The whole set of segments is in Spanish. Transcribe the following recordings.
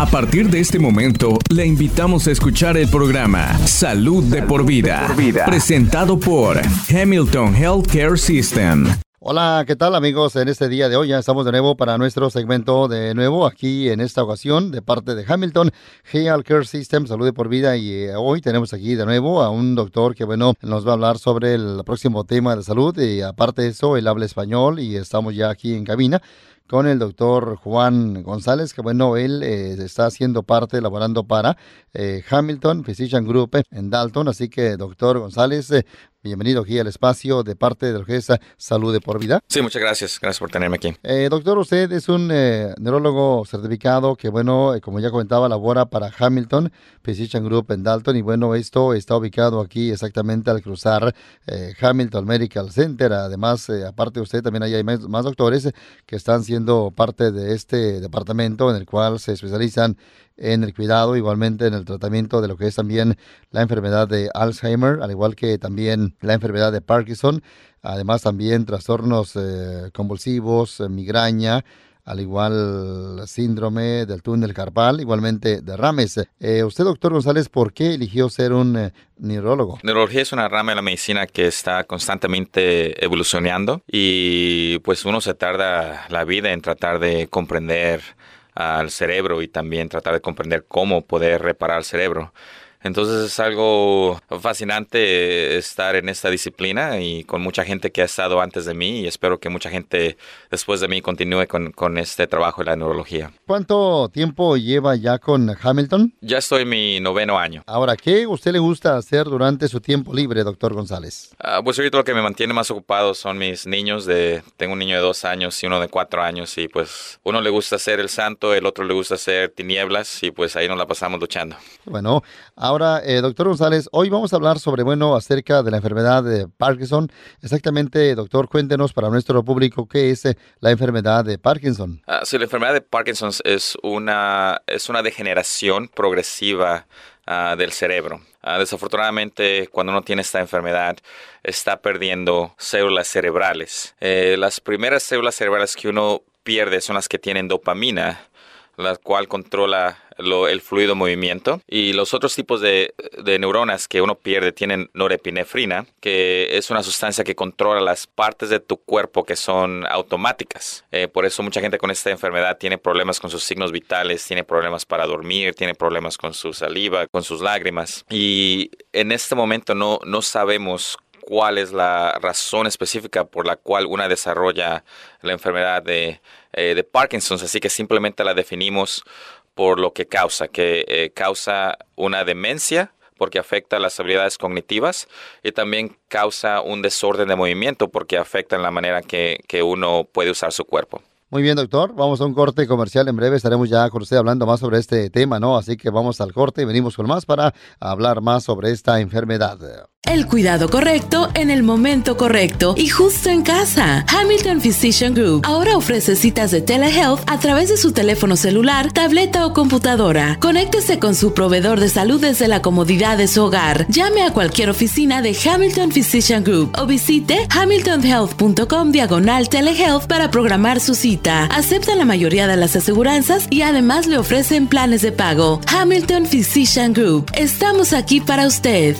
A partir de este momento, le invitamos a escuchar el programa Salud de por vida, presentado por Hamilton Healthcare System. Hola, ¿qué tal amigos? En este día de hoy ya estamos de nuevo para nuestro segmento de nuevo aquí en esta ocasión de parte de Hamilton Healthcare System, Salud de por Vida y eh, hoy tenemos aquí de nuevo a un doctor que bueno nos va a hablar sobre el próximo tema de salud y aparte de eso él habla español y estamos ya aquí en cabina con el doctor Juan González, que bueno, él eh, está haciendo parte, laborando para eh, Hamilton Physician Group en Dalton. Así que, doctor González, eh, bienvenido aquí al espacio de parte de la Orquesta Salud de por Vida. Sí, muchas gracias. Gracias por tenerme aquí. doctor, usted es un neurólogo certificado que, bueno, como ya comentaba, labora para Hamilton Physician Group en Dalton. Y bueno, esto está ubicado aquí exactamente al cruzar Hamilton Medical Center. Además, aparte de usted, también hay más, más doctores que están siendo parte de este departamento en el cual se especializan en el cuidado, igualmente en el tratamiento de lo que es también la enfermedad de Alzheimer, al igual que también la enfermedad de Parkinson, además también trastornos eh, convulsivos, eh, migraña, al igual síndrome del túnel carpal, igualmente derrames. Eh, usted, doctor González, ¿por qué eligió ser un eh, neurólogo? Neurología es una rama de la medicina que está constantemente evolucionando y pues uno se tarda la vida en tratar de comprender al cerebro y también tratar de comprender cómo poder reparar el cerebro. Entonces es algo fascinante estar en esta disciplina y con mucha gente que ha estado antes de mí y espero que mucha gente después de mí continúe con, con este trabajo de la neurología. ¿Cuánto tiempo lleva ya con Hamilton? Ya estoy en mi noveno año. Ahora, ¿qué usted le gusta hacer durante su tiempo libre, doctor González? Uh, pues ahorita lo que me mantiene más ocupado son mis niños. De, tengo un niño de dos años y uno de cuatro años y pues uno le gusta ser el santo, el otro le gusta hacer tinieblas y pues ahí nos la pasamos luchando. Bueno, Ahora, eh, doctor González, hoy vamos a hablar sobre, bueno, acerca de la enfermedad de Parkinson. Exactamente, doctor, cuéntenos para nuestro público qué es eh, la enfermedad de Parkinson. Ah, sí, la enfermedad de Parkinson es una, es una degeneración progresiva ah, del cerebro. Ah, desafortunadamente, cuando uno tiene esta enfermedad, está perdiendo células cerebrales. Eh, las primeras células cerebrales que uno pierde son las que tienen dopamina, la cual controla el fluido movimiento. Y los otros tipos de, neuronas que uno pierde tienen norepinefrina, que es una sustancia que controla las partes de tu cuerpo que son automáticas. Eh, por eso mucha gente con esta enfermedad tiene problemas con sus signos vitales, tiene problemas para dormir, tiene problemas con su saliva, con sus lágrimas. Y en este momento no, no sabemos cuál es la razón específica por la cual una desarrolla la enfermedad de, eh, de Parkinson, así que simplemente la definimos por lo que causa, que eh, causa una demencia porque afecta las habilidades cognitivas y también causa un desorden de movimiento porque afecta en la manera que, que uno puede usar su cuerpo. Muy bien, doctor. Vamos a un corte comercial. En breve estaremos ya con usted hablando más sobre este tema, ¿no? Así que vamos al corte y venimos con más para hablar más sobre esta enfermedad. El cuidado correcto en el momento correcto y justo en casa. Hamilton Physician Group ahora ofrece citas de telehealth a través de su teléfono celular, tableta o computadora. Conéctese con su proveedor de salud desde la comodidad de su hogar. Llame a cualquier oficina de Hamilton Physician Group o visite hamiltonhealth.com diagonal telehealth para programar su cita. Aceptan la mayoría de las aseguranzas y además le ofrecen planes de pago. Hamilton Physician Group. Estamos aquí para usted.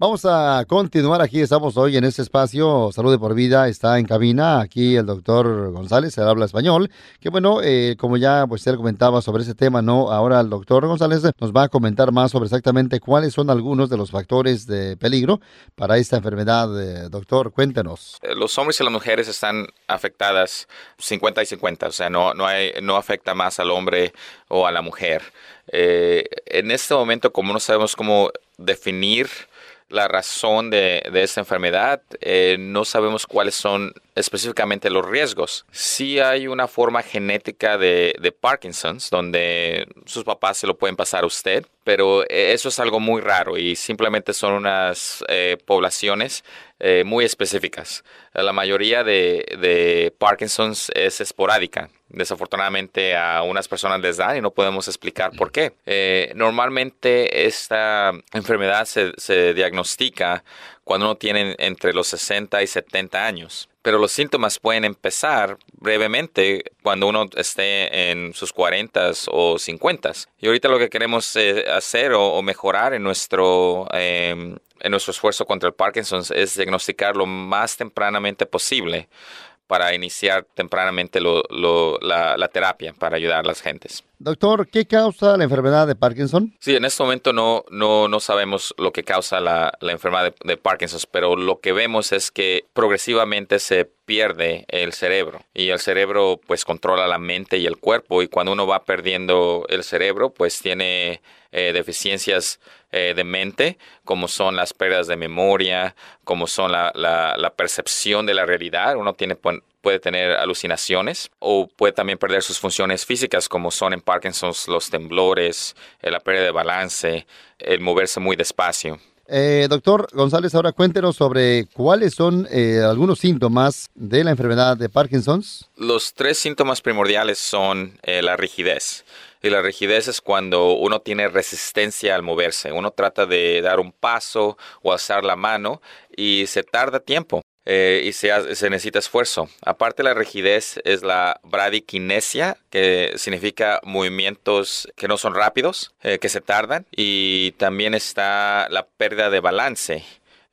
Vamos a continuar aquí, estamos hoy en este espacio, Salud de por Vida, está en cabina, aquí el doctor González, él habla español, que bueno, eh, como ya pues él comentaba sobre ese tema, ¿no? Ahora el doctor González nos va a comentar más sobre exactamente cuáles son algunos de los factores de peligro para esta enfermedad. Eh, doctor, cuéntenos. Eh, los hombres y las mujeres están afectadas 50 y 50, o sea, no, no, hay, no afecta más al hombre o a la mujer. en este momento, como no sabemos cómo definir la razón de, de esta enfermedad. Eh, no sabemos cuáles son específicamente los riesgos. Sí hay una forma genética de, de, Parkinson's donde sus papás se lo pueden pasar a usted, pero eh, eso es algo muy raro y simplemente son unas eh, poblaciones muy específicas. La mayoría de, de Parkinson's es esporádica desafortunadamente a unas personas les da y no podemos explicar por qué. Eh, normalmente esta enfermedad se, se, diagnostica cuando uno tiene entre los 60 y 70 años. Pero los síntomas pueden empezar brevemente cuando uno esté en sus 40 o 50. Y ahorita lo que queremos eh, hacer o, mejorar en nuestro, em, en nuestro esfuerzo contra el Parkinson es diagnosticar lo más tempranamente posible para iniciar tempranamente la, terapia para ayudar a las gentes. Doctor, ¿qué causa la enfermedad de Parkinson? Sí, en este momento no, no, no sabemos lo que causa la, enfermedad de, Parkinson, pero lo que vemos es que progresivamente se pierde el cerebro y el cerebro pues controla la mente y el cuerpo y cuando uno va perdiendo el cerebro pues tiene eh, deficiencias eh, de mente, como son las pérdidas de memoria, como son la, la, percepción de la realidad. Uno tiene, puede tener alucinaciones o puede también perder sus funciones físicas, como son en Parkinson los temblores, eh, la pérdida de balance, el moverse muy despacio. Eh, doctor González, ahora cuéntenos sobre cuáles son algunos síntomas de la enfermedad de Parkinson's. Los tres síntomas primordiales son la rigidez. Y la rigidez es cuando uno tiene resistencia al moverse. Uno trata de dar un paso o alzar la mano y se tarda tiempo. Eh, y se, necesita esfuerzo. Aparte la rigidez es la bradiquinesia, que significa movimientos que no son rápidos, eh, que se tardan. Y también está la pérdida de balance,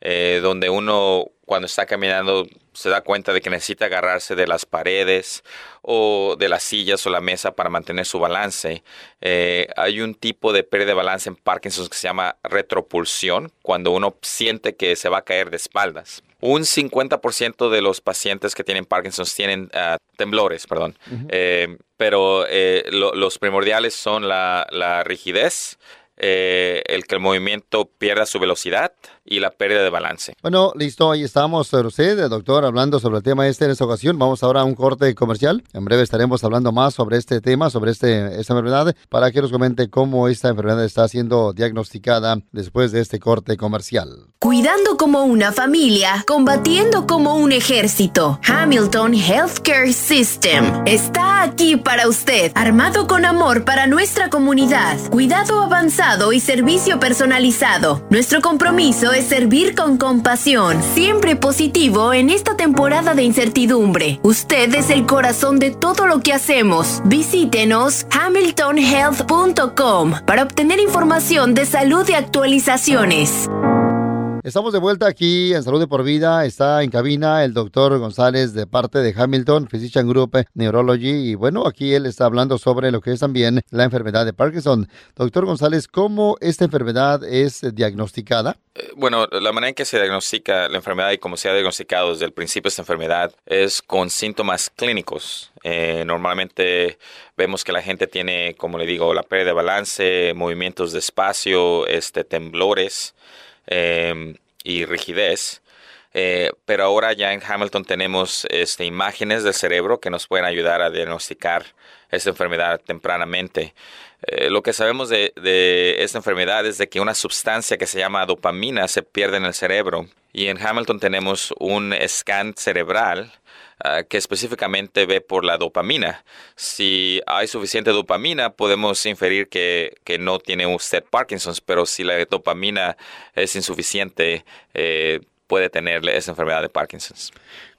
eh, donde uno cuando está caminando se da cuenta de que necesita agarrarse de las paredes o de las sillas o la mesa para mantener su balance. Eh, hay un tipo de pérdida de balance en Parkinson que se llama retropulsión, cuando uno siente que se va a caer de espaldas. Un 50% de los pacientes que tienen Parkinson tienen ah, temblores, perdón. Eh, pero eh, los primordiales son la, la rigidez, eh, el que el movimiento pierda su velocidad y la pérdida de balance. Bueno, listo, ahí estamos, usted, doctor, hablando sobre el tema este en esta ocasión. Vamos ahora a un corte comercial. En breve estaremos hablando más sobre este tema, sobre este, esta enfermedad, para que nos comente cómo esta enfermedad está siendo diagnosticada después de este corte comercial. Cuidando como una familia, combatiendo como un ejército. Hamilton Healthcare System está aquí para usted, armado con amor para nuestra comunidad. Cuidado avanzado y servicio personalizado. Nuestro compromiso es servir con compasión, siempre positivo en esta temporada de incertidumbre. Usted es el corazón de todo lo que hacemos. Visítenos hamiltonhealth.com para obtener información de salud y actualizaciones. Estamos de vuelta aquí en Salud de por Vida. Está en cabina el doctor González de parte de Hamilton Physician Group Neurology. Y bueno, aquí él está hablando sobre lo que es también la enfermedad de Parkinson. Doctor González, ¿cómo esta enfermedad es diagnosticada? Eh, bueno, la manera en que se diagnostica la enfermedad y cómo se ha diagnosticado desde el principio esta enfermedad es con síntomas clínicos. Eh, normalmente vemos que la gente tiene, como le digo, la pérdida de balance, movimientos de espacio, este, temblores. Em, y rigidez. Eh, pero ahora ya en Hamilton tenemos este, imágenes del cerebro que nos pueden ayudar a diagnosticar esta enfermedad tempranamente. Eh, lo que sabemos de, de, esta enfermedad es de que una sustancia que se llama dopamina se pierde en el cerebro. Y en Hamilton tenemos un scan cerebral Ah, que específicamente ve por la dopamina. Si hay suficiente dopamina, podemos inferir que, no tiene usted Parkinson's, pero si la dopamina es insuficiente, eh, puede tener esa enfermedad de Parkinson's.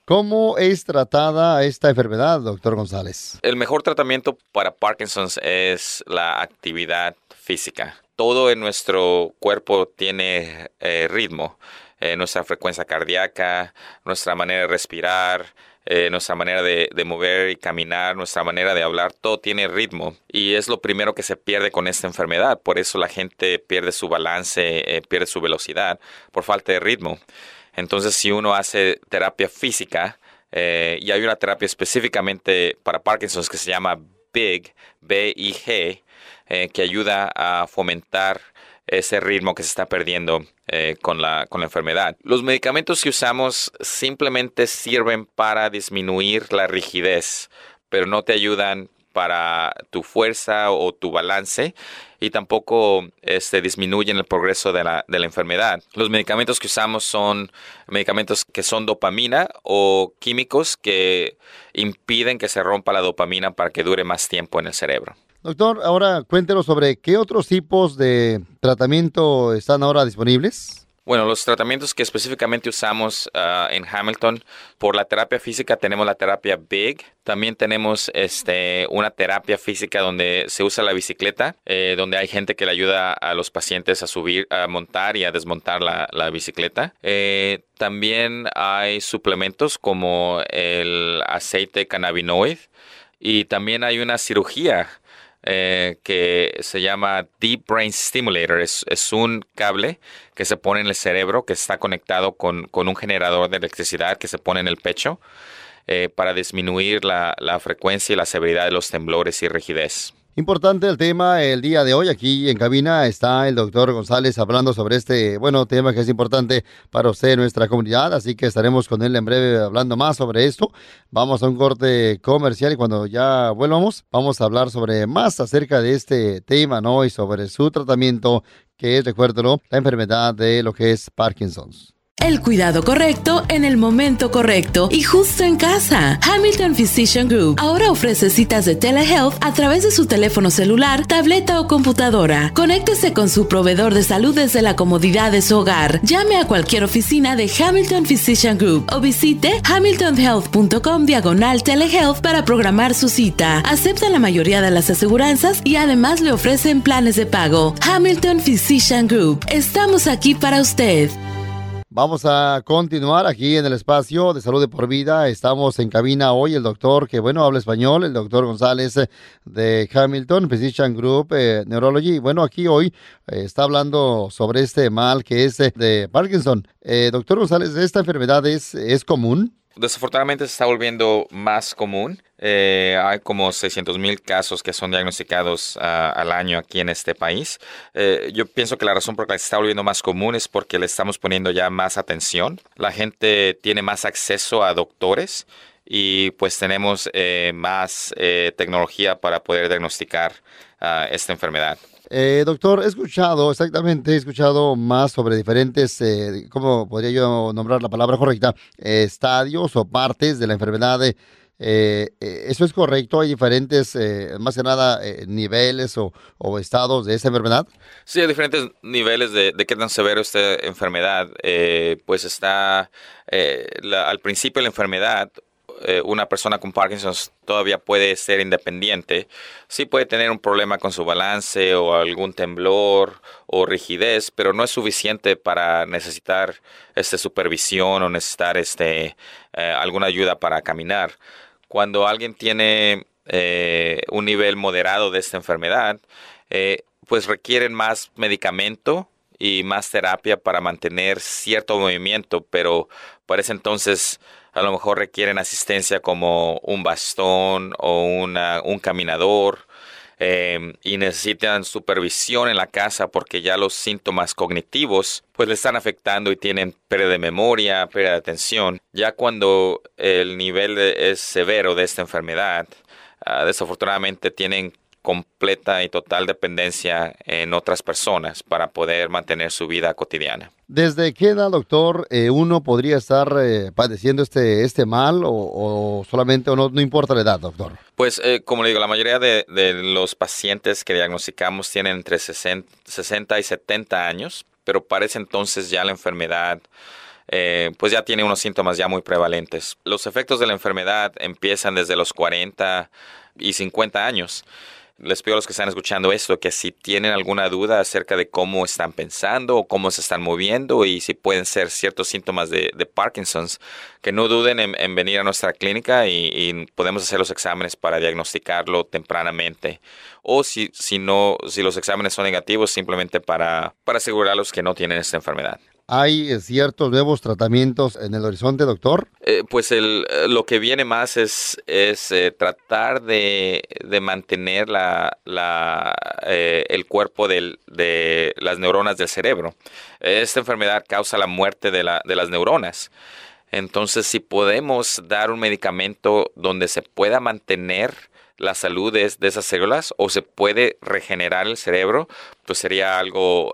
¿Cómo es tratada esta enfermedad, doctor González? El mejor tratamiento para Parkinson's es la actividad física. Todo en nuestro cuerpo tiene eh, ritmo. Eh, nuestra frecuencia cardíaca, nuestra manera de respirar, eh, nuestra manera de, mover y caminar, nuestra manera de hablar, todo tiene ritmo y es lo primero que se pierde con esta enfermedad. Por eso la gente pierde su balance, eh, pierde su velocidad por falta de ritmo. Entonces, si uno hace terapia física, y hay una terapia específicamente para Parkinson que se llama BIG, B-I-G, que ayuda a fomentar ese ritmo que se está perdiendo eh, con, la, con la enfermedad. Los medicamentos que usamos simplemente sirven para disminuir la rigidez, pero no te ayudan para tu fuerza o tu balance y tampoco este, disminuyen el progreso de la, de la enfermedad. Los medicamentos que usamos son medicamentos que son dopamina o químicos que impiden que se rompa la dopamina para que dure más tiempo en el cerebro. Doctor, ahora cuéntenos sobre qué otros tipos de tratamiento están ahora disponibles. Bueno, los tratamientos que específicamente usamos ah, en Hamilton, por la terapia física tenemos la terapia Big, también tenemos este, una terapia física donde se usa la bicicleta, eh, donde hay gente que le ayuda a los pacientes a subir, a montar y a desmontar la, bicicleta. Eh, también hay suplementos como el aceite cannabinoide y también hay una cirugía eh, que se llama Deep Brain Stimulator. Es, un cable que se pone en el cerebro que está conectado con, con un generador de electricidad que se pone en el pecho. Eh, para disminuir la, la frecuencia y la severidad de los temblores y rigidez. Importante el tema el día de hoy. Aquí en cabina está el doctor González hablando sobre este, bueno, tema que es importante para usted, nuestra comunidad. Así que estaremos con él en breve hablando más sobre esto. Vamos a un corte comercial y cuando ya vuelvamos, vamos a hablar sobre más acerca de este tema, ¿no? Y sobre su tratamiento, que es, recuérdelo, la enfermedad de lo que es Parkinson's. El cuidado correcto en el momento correcto y justo en casa. Hamilton Physician Group ahora ofrece citas de telehealth a través de su teléfono celular, tableta o computadora. Conéctese con su proveedor de salud desde la comodidad de su hogar. Llame a cualquier oficina de Hamilton Physician Group o visite hamiltonhealth.com diagonal telehealth para programar su cita. Acepta la mayoría de las aseguranzas y además le ofrecen planes de pago. Hamilton Physician Group. Estamos aquí para usted. Vamos a continuar aquí en el espacio de salud de por vida. Estamos en cabina hoy el doctor que, bueno, habla español, el doctor González eh, de Hamilton, Physician Group eh, Neurology. Bueno, aquí hoy eh, está hablando sobre este mal que es de Parkinson. doctor González, ¿esta enfermedad es, es común? Desafortunadamente se está volviendo más común. Eh, hay como 600 mil casos que son diagnosticados ah, al año aquí en este país. Eh, yo pienso que la razón por la que se está volviendo más común es porque le estamos poniendo ya más atención. La gente tiene más acceso a doctores y pues tenemos eh, más tecnología para poder diagnosticar ah, esta enfermedad. Eh, doctor, he escuchado, exactamente, he escuchado más sobre diferentes, eh, ¿cómo podría yo nombrar la palabra correcta? estadios o partes de la enfermedad. Eh, ¿Eso es correcto? ¿Hay diferentes, más que nada, niveles o, estados de esa enfermedad? Sí, hay diferentes niveles de, qué tan severo esta enfermedad. pues está al principio de la enfermedad, eh, una persona con Parkinson todavía puede ser independiente, sí puede tener un problema con su balance o algún temblor o rigidez, pero no es suficiente para necesitar este, supervisión o necesitar este, eh, alguna ayuda para caminar. Cuando alguien tiene eh, un nivel moderado de esta enfermedad, pues requieren más medicamento y más terapia para mantener cierto movimiento, pero para ese entonces a lo mejor requieren asistencia como un bastón o un caminador em, y necesitan supervisión en la casa porque ya los síntomas cognitivos pues le están afectando y tienen pérdida de memoria, pérdida de atención. Ya cuando el nivel es severo de esta enfermedad, ah, desafortunadamente tienen completa y total dependencia en otras personas para poder mantener su vida cotidiana. ¿Desde qué edad, doctor, eh, uno podría estar eh, padeciendo este, este mal o, solamente o no, no, importa la edad, doctor? Pues, eh, como le digo, la mayoría de, los pacientes que diagnosticamos tienen entre 60, y 70 años, pero parece entonces ya la enfermedad pues ya tiene unos síntomas ya muy prevalentes. Los efectos de la enfermedad empiezan desde los 40 y 50 años les pido a los que están escuchando esto que si tienen alguna duda acerca de cómo están pensando o cómo se están moviendo y si pueden ser ciertos síntomas de, Parkinson's, que no duden en, venir a nuestra clínica y, podemos hacer los exámenes para diagnosticarlo tempranamente. O si, si, no, si los exámenes son negativos, simplemente para, para asegurarlos que no tienen esta enfermedad. ¿Hay eh, ciertos nuevos tratamientos en el horizonte, doctor? Eh, pues el, eh, lo que viene más es, tratar de, mantener la, el cuerpo de las neuronas del cerebro. Esta enfermedad causa la muerte de, la, de las neuronas. Entonces, si podemos dar un medicamento donde se pueda mantener la salud de, de esas células o se puede regenerar el cerebro, pues sería algo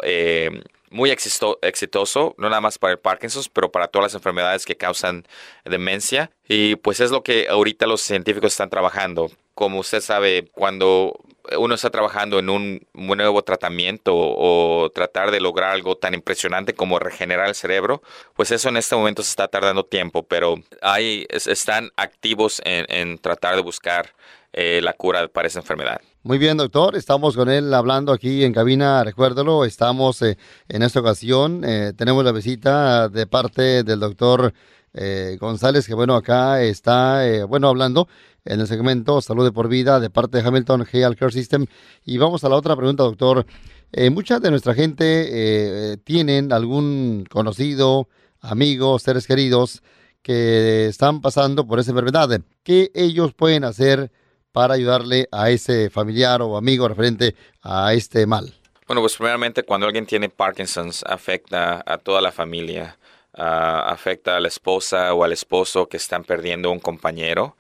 muy exitoso, no nada más para el Parkinson, pero para todas las enfermedades que causan demencia. Y pues es lo que ahorita los científicos están trabajando. Como usted sabe, cuando uno está trabajando en un nuevo tratamiento o, tratar de lograr algo tan impresionante como regenerar el cerebro, pues eso en este momento se está tardando tiempo, pero hay, están activos en, tratar de buscar eh, la cura para esa enfermedad. Muy bien, doctor. Estamos con él hablando aquí en cabina. Recuérdalo, estamos eh, en esta ocasión. Eh, tenemos la visita de parte del doctor González, que bueno, acá está, bueno, hablando en el segmento Salud de por Vida de parte de Hamilton Health Care System. Y vamos a la otra pregunta, doctor. mucha de nuestra gente tienen algún conocido, amigo, seres queridos que están pasando por esa enfermedad. ¿Qué ellos pueden hacer? Para ayudarle a ese familiar o amigo referente a este mal? Bueno, pues primeramente cuando alguien tiene Parkinson's afecta a toda la familia, ah, afecta a la esposa o al esposo que están perdiendo un compañero,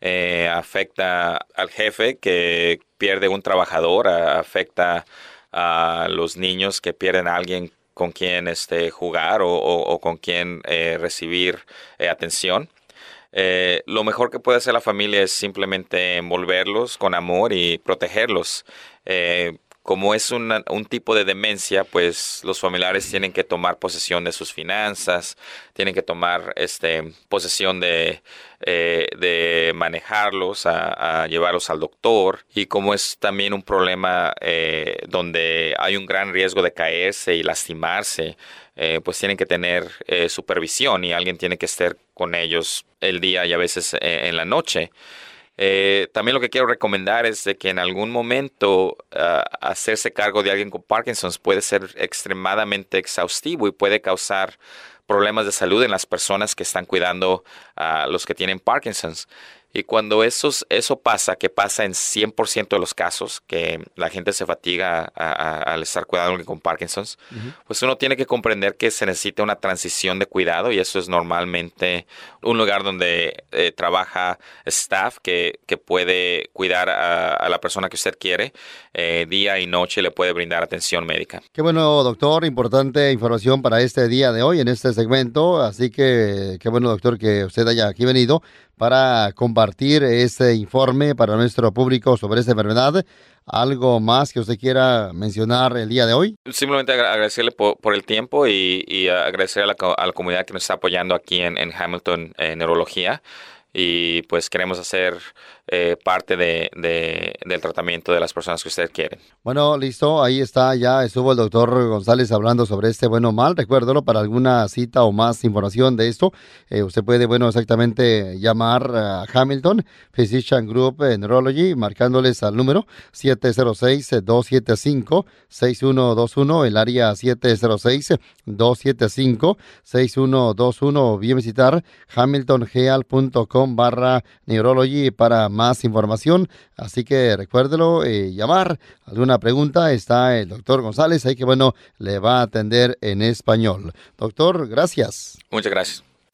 eh, afecta al jefe que pierde un trabajador, afecta a los niños que pierden a alguien con quien este, jugar o, con quien eh, recibir eh, atención. Eh, lo mejor que puede hacer la familia es simplemente envolverlos con amor y protegerlos. Eh, como es un tipo de demencia, pues los familiares tienen que tomar posesión de sus finanzas, tienen que tomar este, posesión de, eh, de manejarlos, a, llevarlos al doctor. Y como es también un problema donde hay un gran riesgo de caerse y lastimarse, pues tienen que tener supervisión y alguien tiene que estar con ellos el día y a veces eh, en la noche. Eh, también lo que quiero recomendar es de que en algún momento ah, hacerse cargo de alguien con Parkinson's puede ser extremadamente exhaustivo y puede causar problemas de salud en las personas que están cuidando a los que tienen Parkinson's. Y cuando eso, eso pasa, que pasa en 100% de los casos, que la gente se fatiga al estar cuidando con Parkinson's, pues uno tiene que comprender que se necesita una transición de cuidado y eso es normalmente un lugar donde eh, trabaja staff que, que puede cuidar a, la persona que usted quiere eh, día y noche le puede brindar atención médica. Qué bueno, doctor. Importante información para este día de hoy en este segmento. Así que qué bueno, doctor, que usted haya aquí venido para compartir ese informe para nuestro público sobre esta enfermedad. ¿Algo más que usted quiera mencionar el día de hoy? Simplemente agradecerle por, el tiempo y, agradecer a la, comunidad que nos está apoyando aquí en, Hamilton en Neurología y pues queremos hacer eh, parte de, del tratamiento de las personas que usted quiere. Bueno, listo, ahí está, ya estuvo el doctor González hablando sobre este bueno mal, recuérdelo para alguna cita o más información de esto, eh, usted puede, bueno, exactamente llamar a Hamilton Physician Group Neurology, marcándoles al número 706-275-6121, el área 706-275-6121, bien visitar hamiltongeal.com barra neurology para más información. Así que recuérdelo, eh, llamar. Alguna pregunta, está el doctor González, ahí que bueno, le va a atender en español. Doctor, gracias. Muchas gracias.